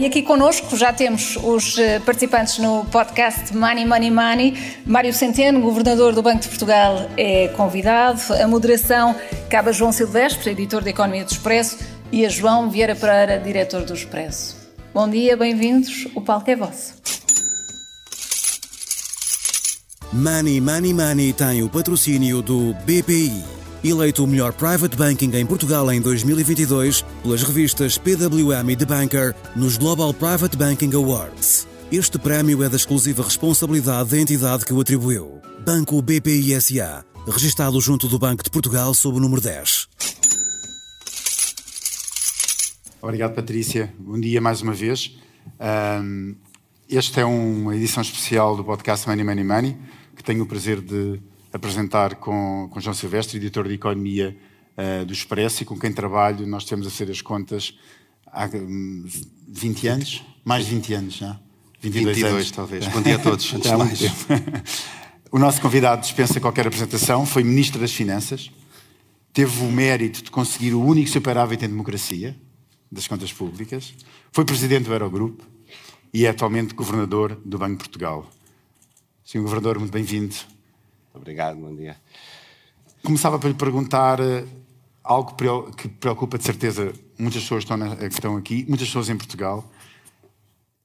E aqui connosco já temos os eh, participantes no podcast Money, Money, Money. Mário Centeno, governador do Banco de Portugal, é convidado. A moderação cabe a João Silvestre, editor de Economia do Expresso, e a João Vieira Pereira, diretor do Expresso. Bom dia, bem-vindos. O palco é vosso. Money Money Money tem o patrocínio do BPI, eleito o melhor private banking em Portugal em 2022 pelas revistas PWM e The Banker nos Global Private Banking Awards. Este prémio é da exclusiva responsabilidade da entidade que o atribuiu. Banco BPI SA, registado junto do Banco de Portugal sob o número 10. Obrigado, Patrícia. Bom dia mais uma vez. Um, esta é uma edição especial do podcast Money Money Money que tenho o prazer de apresentar com, com João Silvestre, editor de Economia uh, do Expresso, e com quem trabalho. Nós temos a ser as contas há um, 20 anos, mais de 20 anos já. 22, 22 anos. talvez. Bom dia a todos, antes mais. o nosso convidado dispensa qualquer apresentação, foi Ministro das Finanças, teve o mérito de conseguir o único superávit em democracia das contas públicas, foi Presidente do Eurogrupo e é atualmente Governador do Banco de Portugal. Senhor Governador, muito bem-vindo. Obrigado, bom dia. Começava por lhe perguntar eh, algo que preocupa de certeza muitas pessoas que estão, que estão aqui, muitas pessoas em Portugal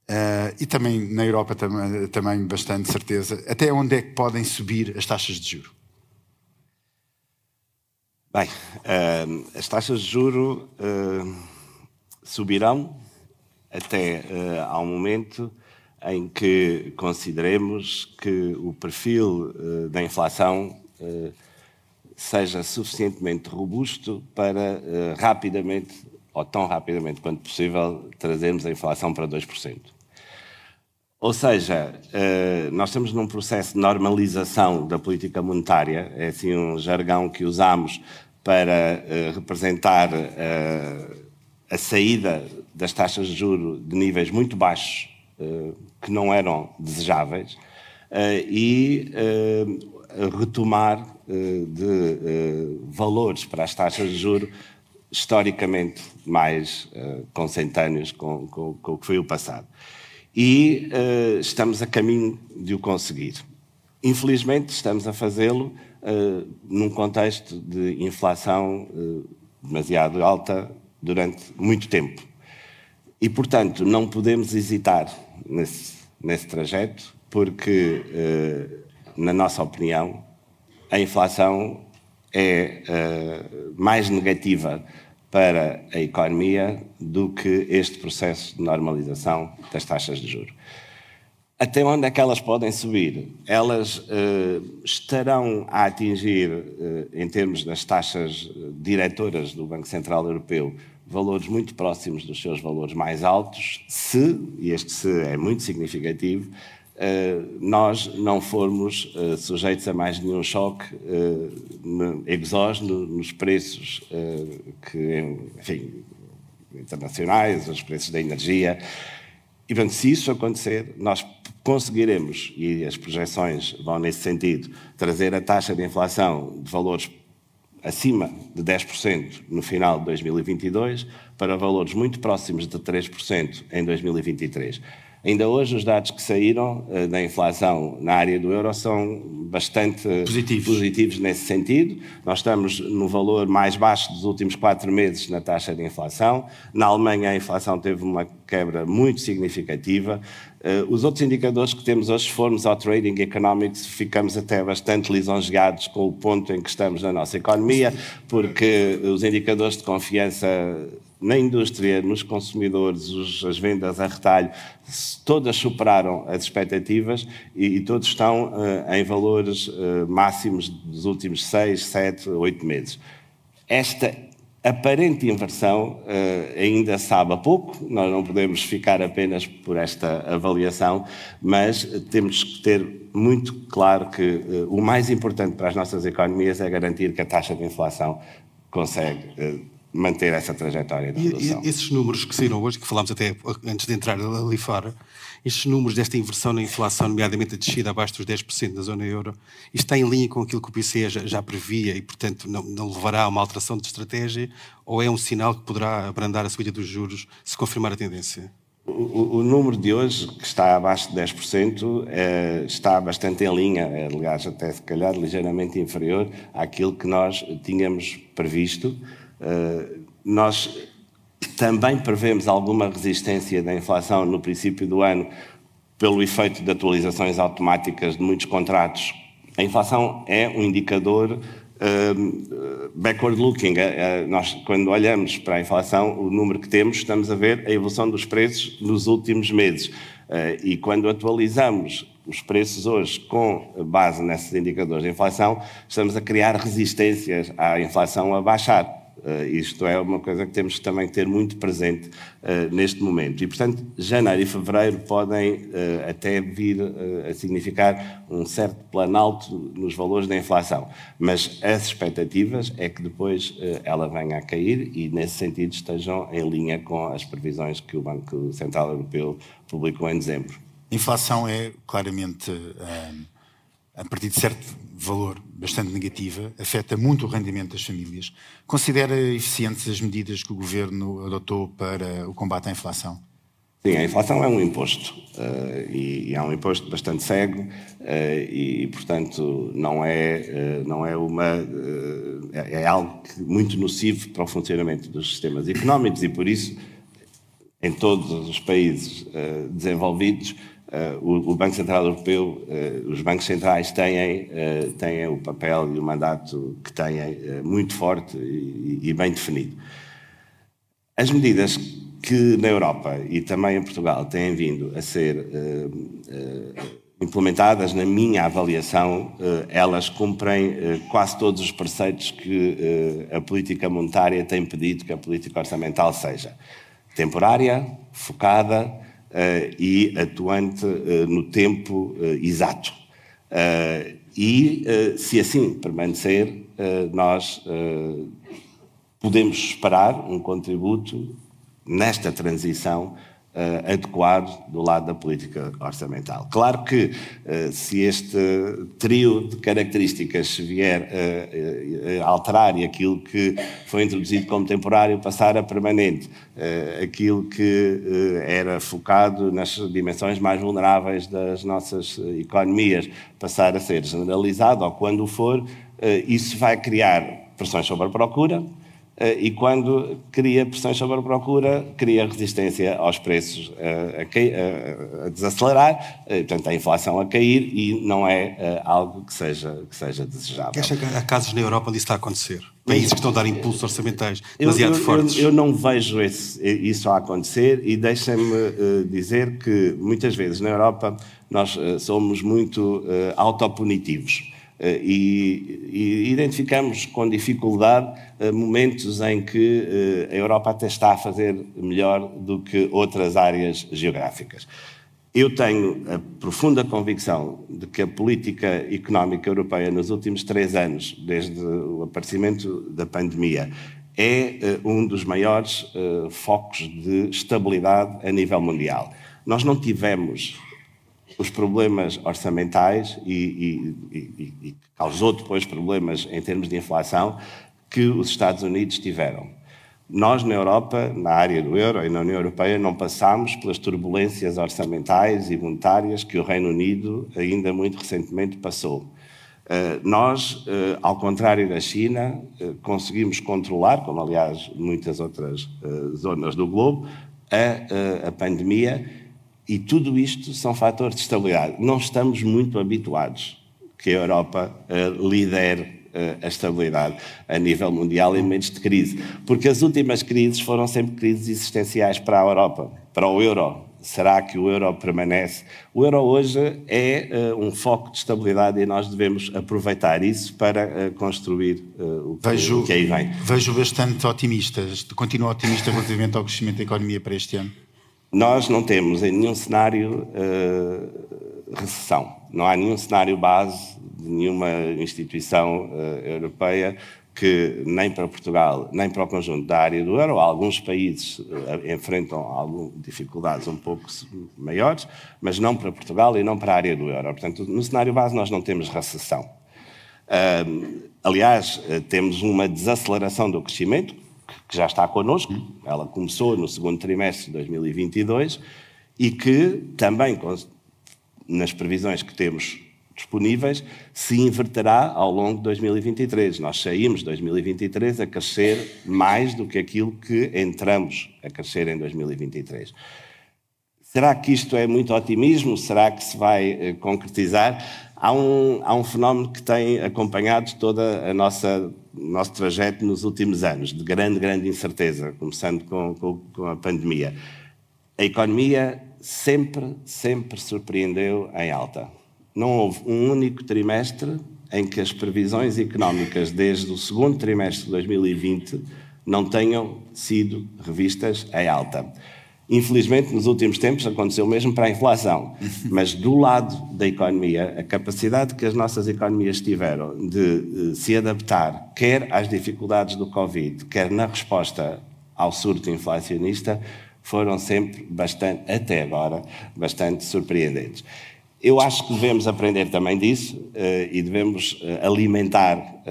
uh, e também na Europa também, também bastante certeza. Até onde é que podem subir as taxas de juro? Bem, uh, as taxas de juro uh, subirão até ao momento em que consideremos que o perfil uh, da inflação uh, seja suficientemente robusto para uh, rapidamente, ou tão rapidamente quanto possível, trazermos a inflação para 2%. Ou seja, nós estamos num processo de normalização da política monetária, é assim um jargão que usamos para representar a saída das taxas de juro de níveis muito baixos que não eram desejáveis eh, e eh, retomar eh, de valores para as taxas de juro historicamente mais consentâneos com, com, com, o que foi o passado. E estamos a caminho de o conseguir. Infelizmente, estamos a fazê-lo num contexto de inflação demasiado alta durante muito tempo. E, portanto, não podemos hesitar nesse nesse trajeto, porque, eh, na nossa opinião, a inflação é eh, mais negativa para a economia do que este processo de normalização das taxas de juros. Até onde é que elas podem subir? Elas uh, estarão a atingir, em termos das taxas diretoras do Banco Central Europeu, valores muito próximos dos seus valores mais altos, se, e este se é muito significativo, uh, nós não formos uh, sujeitos a mais nenhum choque uh, exógeno nos preços que, enfim, internacionais, os preços da energia. E, portanto, se isso acontecer, nós conseguiremos, e as projeções vão nesse sentido, trazer a taxa de inflação de valores acima de 10% no final de 2022 para valores muito próximos de 3% em 2023. Ainda hoje, os dados que saíram uh, da inflação na área do euro são bastante positivos. positivos. nesse sentido. Nós estamos no valor mais baixo dos últimos quatro meses na taxa de inflação. Na Alemanha, a inflação teve uma quebra muito significativa. Uh, os outros indicadores que temos hoje, se formos ao Trading Economics, ficamos até bastante lisonjeados com o ponto em que estamos na nossa economia, porque os indicadores de confiança na indústria, nos consumidores, os, as vendas a retalho, todas superaram as expectativas e, e todos estão uh, em valores uh, máximos dos últimos seis, sete, oito meses. Esta aparente inversão uh, ainda sabe a pouco, nós não podemos ficar apenas por esta avaliação, mas temos que ter muito claro que o mais importante para as nossas economias é garantir que a taxa de inflação consegue manter essa trajetória de redução. E, esses números que saíram hoje, que falámos até antes de entrar ali fora, estes números desta inversão na inflação, nomeadamente a descida abaixo dos 10% da zona euro, isto está em linha com aquilo que o BCE já, já previa e, portanto, não, não, levará a uma alteração de estratégia ou é um sinal que poderá abrandar a subida dos juros se confirmar a tendência? O, o, número de hoje, que está abaixo de 10%, é, está bastante em linha, é, aliás, até se calhar ligeiramente inferior àquilo que nós tínhamos previsto. Uh, nós também prevemos alguma resistência da inflação no princípio do ano pelo efeito de atualizações automáticas de muitos contratos. A inflação é um indicador uh, backward looking. Uh, nós, quando olhamos para a inflação, o número que temos, estamos a ver a evolução dos preços nos últimos meses. Uh, e quando atualizamos os preços hoje com base nesses indicadores de inflação, estamos a criar resistências à inflação a baixar. Uh, isto é uma coisa que temos que também ter muito presente uh, neste momento. E, portanto, janeiro e fevereiro podem uh, até vir a significar um certo planalto nos valores da inflação. Mas as expectativas é que depois ela venha a cair e, nesse sentido, estejam em linha com as previsões que o Banco Central Europeu publicou em dezembro. Inflação é claramente a partir de certo valor bastante negativa, afeta muito o rendimento das famílias. Considera eficientes as medidas que o governo adotou para o combate à inflação? Sim, a inflação é um imposto uh, e, é um imposto bastante cego uh, e, portanto, não é, uh, não é uma. É, é, algo muito nocivo para o funcionamento dos sistemas económicos e, por isso, em todos os países desenvolvidos, Uh, o, o, Banco Central Europeu, uh, os bancos centrais têm, uh, têm o papel e o mandato que têm muito forte e, e, bem definido. As medidas que na Europa e também em Portugal têm vindo a ser implementadas, na minha avaliação, elas cumprem quase todos os preceitos que a política monetária tem pedido que a política orçamental seja. Temporária, focada, e atuante uh, no tempo uh, exato. e, se assim permanecer, nós podemos esperar um contributo nesta transição uh, adequado do lado da política orçamental. Claro que uh, se este trio de características vier a alterar e aquilo que foi introduzido como temporário passar a permanente, uh, aquilo que era focado nas dimensões mais vulneráveis das nossas economias passar a ser generalizado, ou quando for, isso vai criar pressões sobre a procura, eh, e quando cria pressões sobre a procura, cria resistência aos preços eh, a, a, a desacelerar, eh, portanto, a inflação a cair e não é algo que seja, que seja desejável. Acha que há casos na Europa onde isso está a acontecer? Países que estão a dar impulsos orçamentais demasiado eu, eu, fortes? Eu, eu, não vejo esse, isso a acontecer e deixem-me dizer que muitas vezes na Europa nós somos muito autopunitivos. Eh, e, e, identificamos com dificuldade eh, momentos em que eh, a Europa até está a fazer melhor do que outras áreas geográficas. Eu tenho a profunda convicção de que a política económica europeia nos últimos três anos, desde o aparecimento da pandemia, é um dos maiores focos de estabilidade a nível mundial. Nós não tivemos os problemas orçamentais e, e, e, e, causou depois problemas em termos de inflação que os Estados Unidos tiveram. Nós, na Europa, na área do euro e na União Europeia, não passámos pelas turbulências orçamentais e monetárias que o Reino Unido ainda muito recentemente passou. Uh, nós, uh, ao contrário da China, uh, conseguimos controlar, como aliás muitas outras zonas do globo, a, a pandemia e tudo isto são fatores de estabilidade. Não estamos muito habituados que a Europa uh, lidere uh, a estabilidade a nível mundial em momentos de crise. Porque as últimas crises foram sempre crises existenciais para a Europa, para o euro. Será que o euro permanece? O euro hoje é uh, um foco de estabilidade e nós devemos aproveitar isso para construir o que, vejo, o que aí vem. Vejo bastante otimistas. Continuo otimista relativamente ao crescimento da economia para este ano. Nós não temos em nenhum cenário uh, recessão. Não há nenhum cenário base de nenhuma instituição uh, europeia que nem para Portugal, nem para o conjunto da área do euro, alguns países uh, enfrentam algumas dificuldades um pouco maiores, mas não para Portugal e não para a área do euro. Portanto, no cenário base nós não temos recessão. aliás, temos uma desaceleração do crescimento, que já está connosco, ela começou no segundo trimestre de 2022 e que também, nas previsões que temos disponíveis, se inverterá ao longo de 2023. Nós saímos de 2023 a crescer mais do que aquilo que entramos a crescer em 2023. Será que isto é muito otimismo? Será que se vai eh, concretizar? Há um, há um fenómeno que tem acompanhado toda a nossa nosso trajeto nos últimos anos, de grande, grande incerteza, começando com, com, com a pandemia. A economia sempre, sempre surpreendeu em alta. Não houve um único trimestre em que as previsões económicas desde o segundo trimestre de 2020 não tenham sido revistas em alta. Infelizmente, nos últimos tempos aconteceu mesmo para a inflação, mas do lado da economia, a capacidade que as nossas economias tiveram de eh, se adaptar, quer às dificuldades do Covid, quer na resposta ao surto inflacionista, foram sempre bastante, até agora, bastante surpreendentes. Eu acho que devemos aprender também disso uh, e devemos uh, alimentar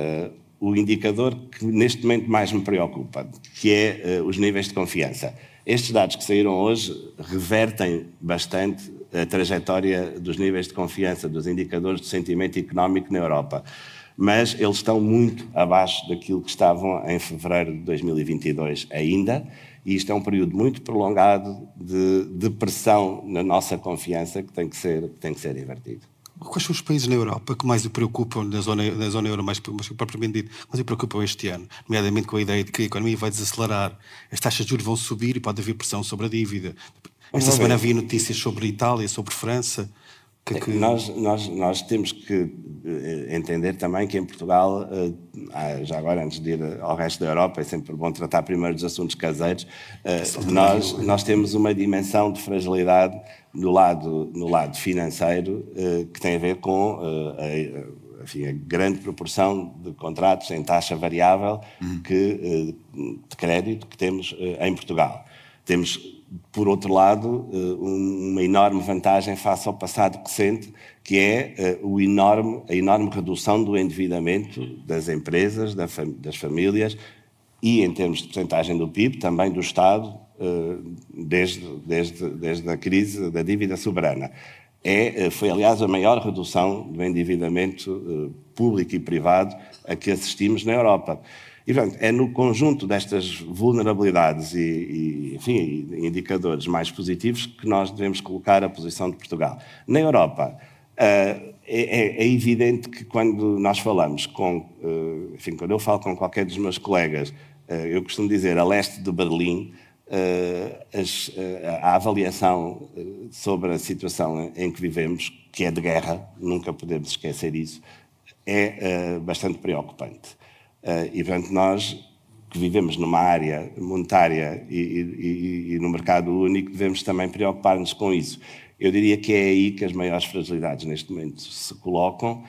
o indicador que neste momento mais me preocupa, que é os níveis de confiança. Estes dados que saíram hoje revertem bastante a trajetória dos níveis de confiança, dos indicadores de sentimento económico na Europa. Mas eles estão muito abaixo daquilo que estavam em fevereiro de 2022 ainda, e isto é um período muito prolongado de depressão na nossa confiança que tem que ser, tem que ser invertido. Quais são os países na Europa que mais o preocupam, na zona, na zona euro, mais, mais propriamente dito, mais o preocupam este ano? Nomeadamente com a ideia de que a economia vai desacelerar, as taxas de juros vão subir e pode haver pressão sobre a dívida. Esta semana havia notícias sobre Itália, sobre França. Que, que... Nós, nós, nós temos que eh, entender também que em Portugal, eh, já agora antes de ir ao resto da Europa, é sempre bom tratar primeiro dos assuntos caseiros, eh, nós, nós temos uma dimensão de fragilidade no lado, no lado financeiro que tem a ver com a, enfim, a grande proporção de contratos em taxa variável uhum. que, de crédito que temos em Portugal. Temos por outro lado, eh, uma enorme vantagem face ao passado recente, que é eh, o enorme, a enorme redução do endividamento das empresas, das famílias e, em termos de porcentagem do PIB, também do Estado, eh, desde, desde, desde a crise da dívida soberana. É, foi, aliás, a maior redução do endividamento público e privado a que assistimos na Europa. E, portanto, é no conjunto destas vulnerabilidades e, e enfim, indicadores mais positivos que nós devemos colocar a posição de Portugal. Na Europa, uh, é, é, evidente que quando nós falamos com, enfim, quando eu falo com qualquer dos meus colegas, eu costumo dizer a leste de Berlim, as, a avaliação sobre a situação em que vivemos, que é de guerra, nunca podemos esquecer isso, é bastante preocupante. E, portanto, nós que vivemos numa área monetária e, e, e no mercado único, devemos também preocupar-nos com isso. Eu diria que é aí que as maiores fragilidades neste momento se colocam,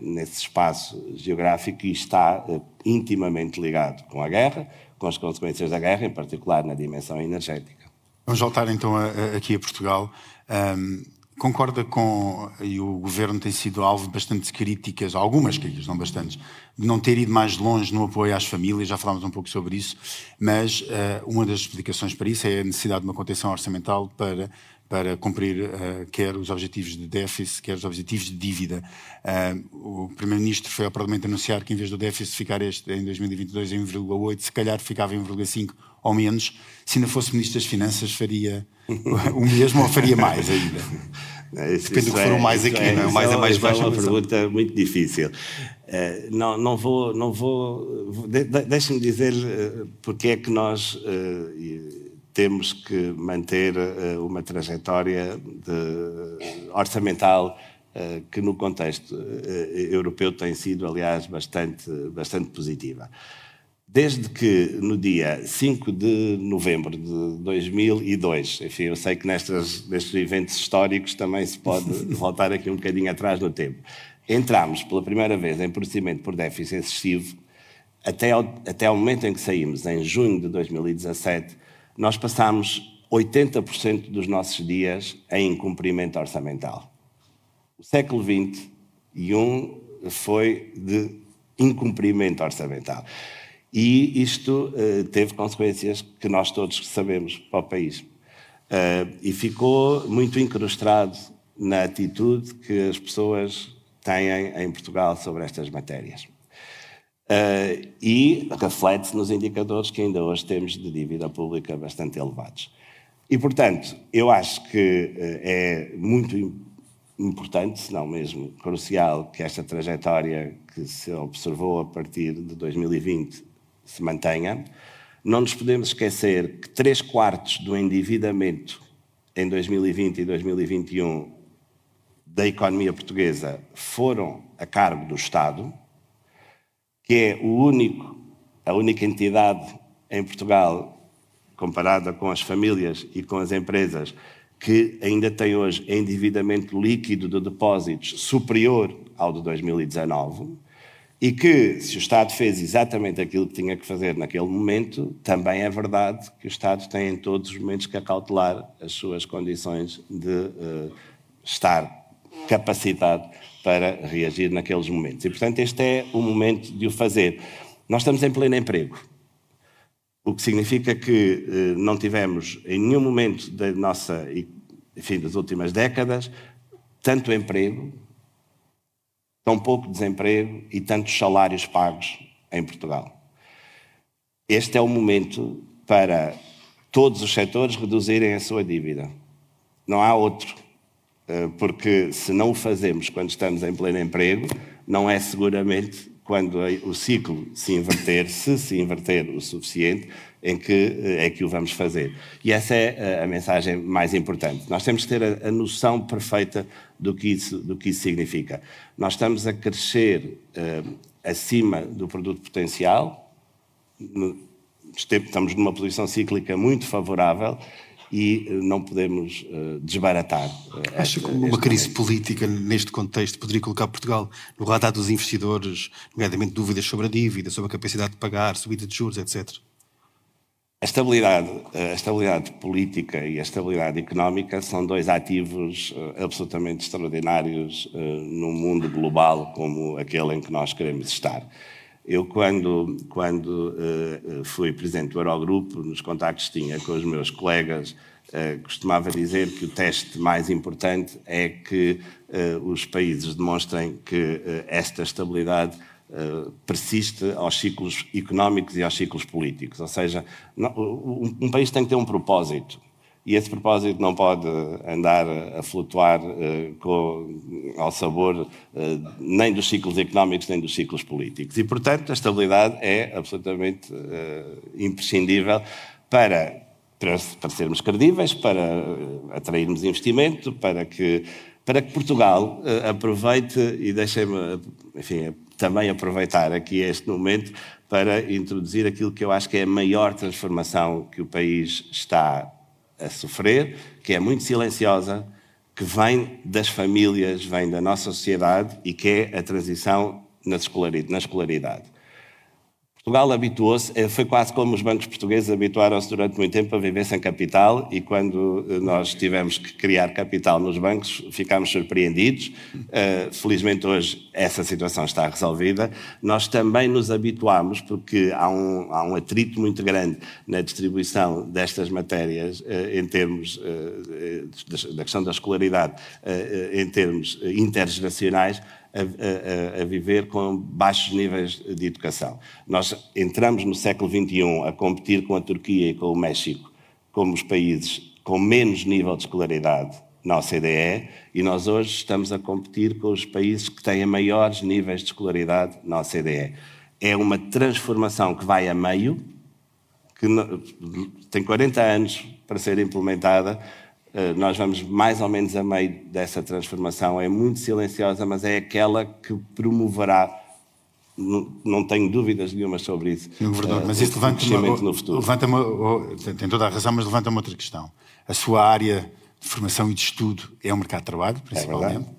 nesse espaço geográfico, e está intimamente ligado com a guerra, com as consequências da guerra, em particular na dimensão energética. Vamos voltar então a, a, aqui a Portugal. Um, concorda com, e o governo tem sido alvo de bastantes críticas, algumas críticas, não bastantes, de não ter ido mais longe no apoio às famílias, já falámos um pouco sobre isso, mas uh, uma das explicações para isso é a necessidade de uma contenção orçamental para para cumprir uh, quer os objetivos de déficit, quer os objetivos de dívida. Uh, o Primeiro-Ministro foi ao Parlamento anunciar que, em vez do déficit ficar este em 2022 em 1,8, se calhar ficava em 1,5 ou menos. Se ainda fosse Ministro das Finanças, faria o mesmo ou faria mais ainda? Não, isso, Depende do que for o mais aqui, é, não é? mais é mais baixo. É uma pergunta muito difícil. Uh, não, não vou, não vou, de, deixe-me dizer porque é que nós temos que manter uh, uma trajetória de, orçamental uh, que no contexto uh, europeu tem sido, aliás, bastante, bastante positiva. Desde que no dia 5 de novembro de 2002, enfim, eu sei que nestes, nestes eventos históricos também se pode voltar aqui um bocadinho atrás no tempo, entramos pela primeira vez em procedimento por déficit excessivo, até ao, até ao momento em que saímos, em junho de 2017, nós passamos 80% dos nossos dias em incumprimento orçamental. O século XXI foi de incumprimento orçamental. E isto uh, teve consequências que nós todos sabemos para o país. Uh, e ficou muito incrustado na atitude que as pessoas têm em Portugal sobre estas matérias. Uh, e reflete-se nos indicadores que ainda hoje temos de dívida pública bastante elevados. E, portanto, eu acho que uh, é muito importante, se não mesmo crucial, que esta trajetória que se observou a partir de 2020 se mantenha. Não nos podemos esquecer que três quartos do endividamento em 2020 e 2021 da economia portuguesa foram a cargo do Estado, que é o único, a única entidade em Portugal, comparada com as famílias e com as empresas, que ainda tem hoje endividamento líquido de depósitos superior ao de 2019 e que, se o Estado fez exatamente aquilo que tinha que fazer naquele momento, também é verdade que o Estado tem em todos os momentos que acautelar as suas condições de uh, estar capacitado para reagir naqueles momentos. E, portanto, este é o momento de o fazer. Nós estamos em pleno emprego, o que significa que eh, não tivemos em nenhum momento da nossa, enfim, das últimas décadas, tanto emprego, tão pouco desemprego e tantos salários pagos em Portugal. Este é o momento para todos os setores reduzirem a sua dívida. Não há outro. Eh, porque se não o fazemos quando estamos em pleno emprego, não é seguramente quando o ciclo se inverter, se se inverter o suficiente, em que eh, é que o vamos fazer. E essa é eh, a mensagem mais importante. Nós temos que ter a, noção perfeita do que, isso, do que isso significa. Nós estamos a crescer uh, acima do produto potencial, estamos numa posição cíclica muito favorável e eh, não podemos uh, desbaratar. Uh, Acha que uma crise momento. política neste contexto poderia colocar Portugal no radar dos investidores, nomeadamente dúvidas sobre a dívida, sobre a capacidade de pagar, subida de juros, etc? A estabilidade, a estabilidade política e a estabilidade económica são dois ativos absolutamente extraordinários num mundo global como aquele em que nós queremos estar. Eu, quando, quando uh, fui presidente do Eurogrupo, nos contactos que tinha com os meus colegas, uh, costumava dizer que o teste mais importante é que uh, os países demonstrem que esta estabilidade persiste aos ciclos económicos e aos ciclos políticos. Ou seja, um país tem que ter um propósito. E esse propósito não pode andar a flutuar uh, com, ao sabor uh, nem dos ciclos económicos nem dos ciclos políticos. E, portanto, a estabilidade é absolutamente uh, imprescindível para, para, para, sermos credíveis, para atrairmos investimento, para que, para que Portugal aproveite e deixem-me, enfim, também aproveitar aqui este momento para introduzir aquilo que eu acho que é a maior transformação que o país está a sofrer, que é muito silenciosa, que vem das famílias, vem da nossa sociedade e que é a transição na escolaridade. Portugal habituou-se, eh, foi quase como os bancos portugueses habituaram-se durante muito tempo a viver sem capital e quando eh, nós tivemos que criar capital nos bancos ficámos surpreendidos. Uh, felizmente hoje essa situação está resolvida. Nós também nos habituámos porque há um, há um atrito muito grande na distribuição destas matérias em termos da questão da escolaridade, em termos intergeracionais, a, a, a, viver com baixos níveis de educação. Nós entramos no século XXI a competir com a Turquia e com o México como os países com menos nível de escolaridade na OCDE e nós hoje estamos a competir com os países que têm maiores níveis de escolaridade na OCDE. É uma transformação que vai a meio, que tem 40 anos para ser implementada, nós vamos mais ou menos a meio dessa transformação. É muito silenciosa, mas é aquela que promoverá. Não, não tenho dúvidas nenhuma sobre isso. Sim, verdade, uh, mas isso levanta uma, no futuro. Levanta tem toda a razão, mas levanta uma outra questão. A sua área de formação e de estudo é o mercado de trabalho, é principalmente. É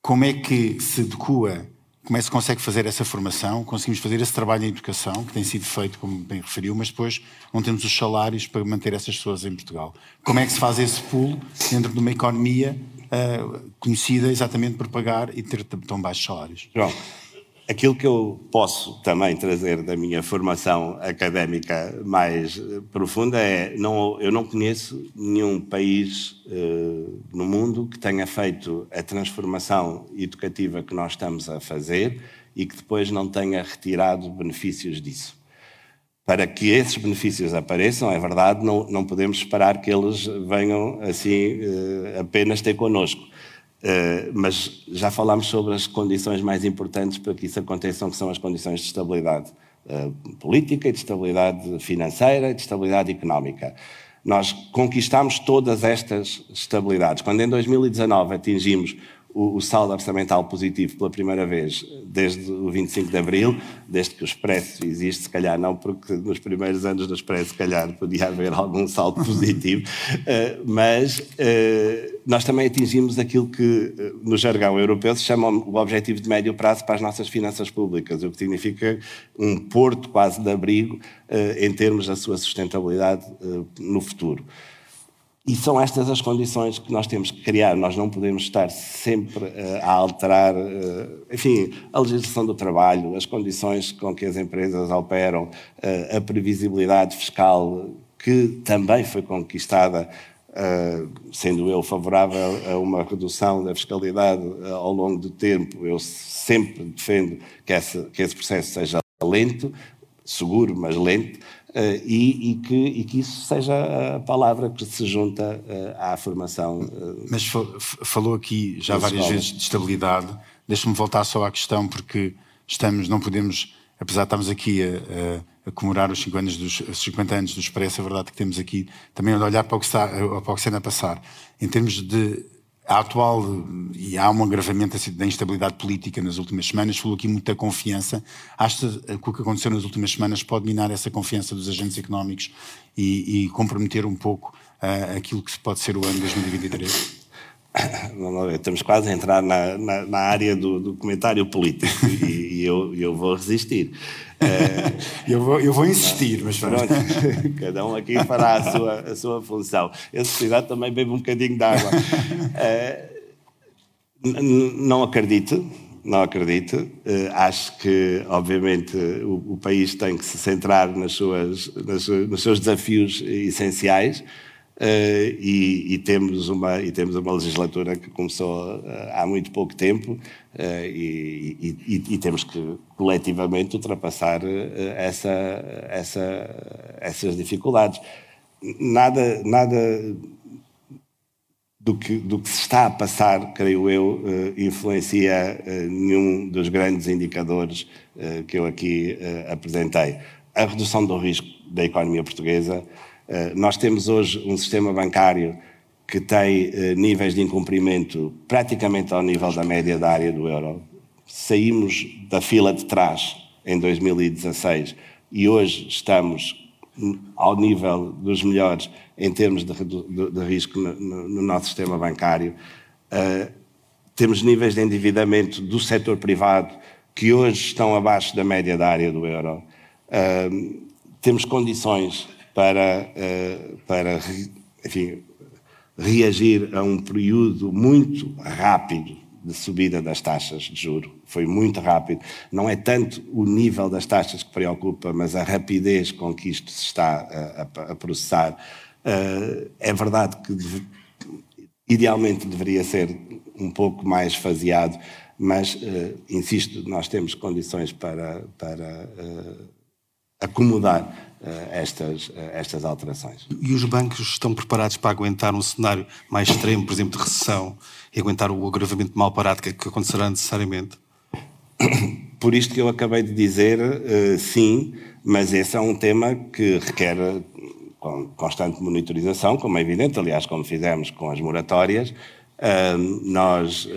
Como é que se adequa como é que se consegue fazer essa formação, conseguimos fazer esse trabalho em educação, que tem sido feito, como bem referiu, mas depois não temos os salários para manter essas pessoas em Portugal. Como é que se faz esse pulo dentro de uma economia uh, conhecida exatamente por pagar e ter tão baixos salários? João, aquilo que eu posso também trazer da minha formação académica mais profunda é não, eu não conheço nenhum país uh, no mundo que tenha feito a transformação educativa que nós estamos a fazer e que depois não tenha retirado benefícios disso. Para que esses benefícios apareçam, é verdade, não, não podemos esperar que eles venham assim uh, apenas ter connosco. Uh, mas já falámos sobre as condições mais importantes para que isso aconteça, que são as condições de estabilidade uh, política, de estabilidade financeira e de estabilidade económica. Nós conquistamos todas estas estabilidades. Quando em 2019 atingimos o, o, saldo orçamental positivo pela primeira vez desde o 25 de Abril, desde que o Expresso existe, se calhar não, porque nos primeiros anos do Expresso, se calhar, podia haver algum saldo positivo, uh, mas uh, nós também atingimos aquilo que uh, no jargão europeu se chama o objetivo de médio prazo para as nossas finanças públicas, o que significa um porto quase de abrigo em termos da sua sustentabilidade no futuro. E são estas as condições que nós temos que criar. Nós não podemos estar sempre uh, a alterar, uh, enfim, a legislação do trabalho, as condições com que as empresas operam, uh, a previsibilidade fiscal que também foi conquistada, sendo eu favorável a uma redução da fiscalidade ao longo do tempo. Eu sempre defendo que esse, que esse processo seja lento, seguro, mas lento. Uh, e, e, que, e, que, isso seja a palavra que se junta uh, à formação. Uh, Mas falou aqui já várias vezes de estabilidade. Deixe-me voltar só à questão, porque estamos, não podemos, apesar de estarmos aqui a, a, a comemorar os 50 anos, dos, 50 anos do Expresso, é verdade que temos aqui também a olhar para o que está, para o que está a passar. Em termos de a atual, e há um agravamento assim, da instabilidade política nas últimas semanas, falou aqui muita confiança. Acha que o que aconteceu nas últimas semanas pode minar essa confiança dos agentes económicos e, e comprometer um pouco uh, aquilo que pode ser o ano 2023? Estamos quase a entrar na, na, na área do, do, comentário político e, e eu, eu, vou resistir. Uh, eu, vou, eu vou insistir, mas pronto. Cada um aqui fará a sua, a sua função. Eu, se precisar, também bebo um bocadinho de água. Uh, não acredito, não acredito. Uh, acho que, obviamente, o, o, país tem que se centrar nas suas, nas, nos seus desafios essenciais. Uh, e, e, temos uma, e temos uma legislatura que começou uh, há muito pouco tempo uh, e, e, e, temos que coletivamente ultrapassar essa, essa, essas dificuldades. Nada, nada do, que, do que se está a passar, creio eu, influencia nenhum dos grandes indicadores que eu aqui apresentei. A redução do risco da economia portuguesa nós temos hoje um sistema bancário que tem eh, níveis de incumprimento praticamente ao nível da média da área do euro. Saímos da fila de trás em 2016 e hoje estamos ao nível dos melhores em termos de, de, de risco no, no, nosso sistema bancário. Uh, temos níveis de endividamento do setor privado que hoje estão abaixo da média da área do euro. Uh, temos condições para, uh, para enfim, reagir a um período muito rápido de subida das taxas de juro. Foi muito rápido. Não é tanto o nível das taxas que preocupa, mas a rapidez com que isto se está a, a, a processar. Uh, é verdade que idealmente deveria ser um pouco mais faseado, mas, insisto, nós temos condições para, para acomodar eh, estas, eh, estas alterações. E os bancos estão preparados para aguentar um cenário mais extremo, por exemplo, de recessão, e aguentar o agravamento mal parado que, que acontecerá necessariamente? Por isto que eu acabei de dizer, uh, sim, mas esse é um tema que requer constante monitorização, como é evidente, aliás, como fizemos com as moratórias. Nós,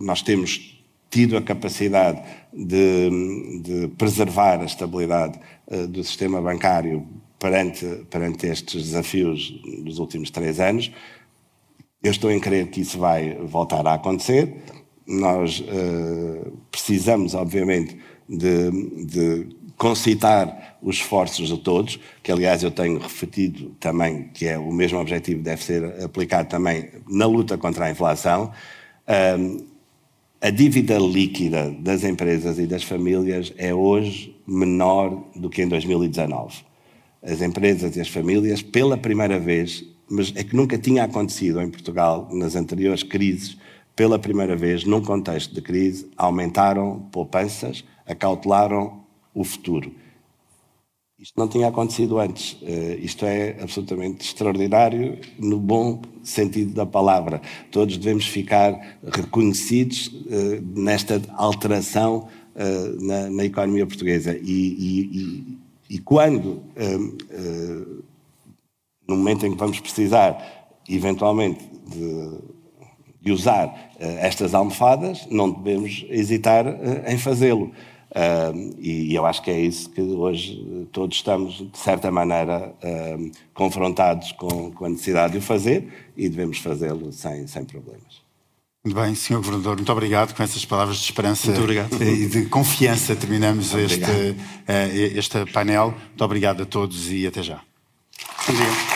nós temos tido a capacidade de, de preservar a estabilidade do sistema bancário perante, perante estes desafios dos últimos três anos. Eu estou em crer que isso vai voltar a acontecer. Nós uh, precisamos, obviamente, de, de concitar os esforços de todos, que aliás eu tenho refletido também que é o mesmo objetivo deve ser aplicado também na luta contra a inflação. A dívida líquida das empresas e das famílias é hoje menor do que em 2019. As empresas e as famílias, pela primeira vez, mas é que nunca tinha acontecido em Portugal nas anteriores crises, pela primeira vez, num contexto de crise, aumentaram poupanças, acautelaram o futuro. Isto não tinha acontecido antes. Uh, isto é absolutamente extraordinário, no bom sentido da palavra. Todos devemos ficar reconhecidos uh, nesta alteração uh, na, na, economia portuguesa. E, e, e, e quando, no momento em que vamos precisar, eventualmente, de, de usar estas almofadas, não devemos hesitar em fazê-lo. Uh, e, eu acho que é isso que hoje todos estamos, de certa maneira, uh, confrontados com, com, a necessidade de o fazer e devemos fazê-lo sem, sem problemas. Muito bem, Sr. Governador, muito obrigado. Com essas palavras de esperança e de confiança terminamos este, uh, este painel. Muito obrigado a todos e até já. Obrigado.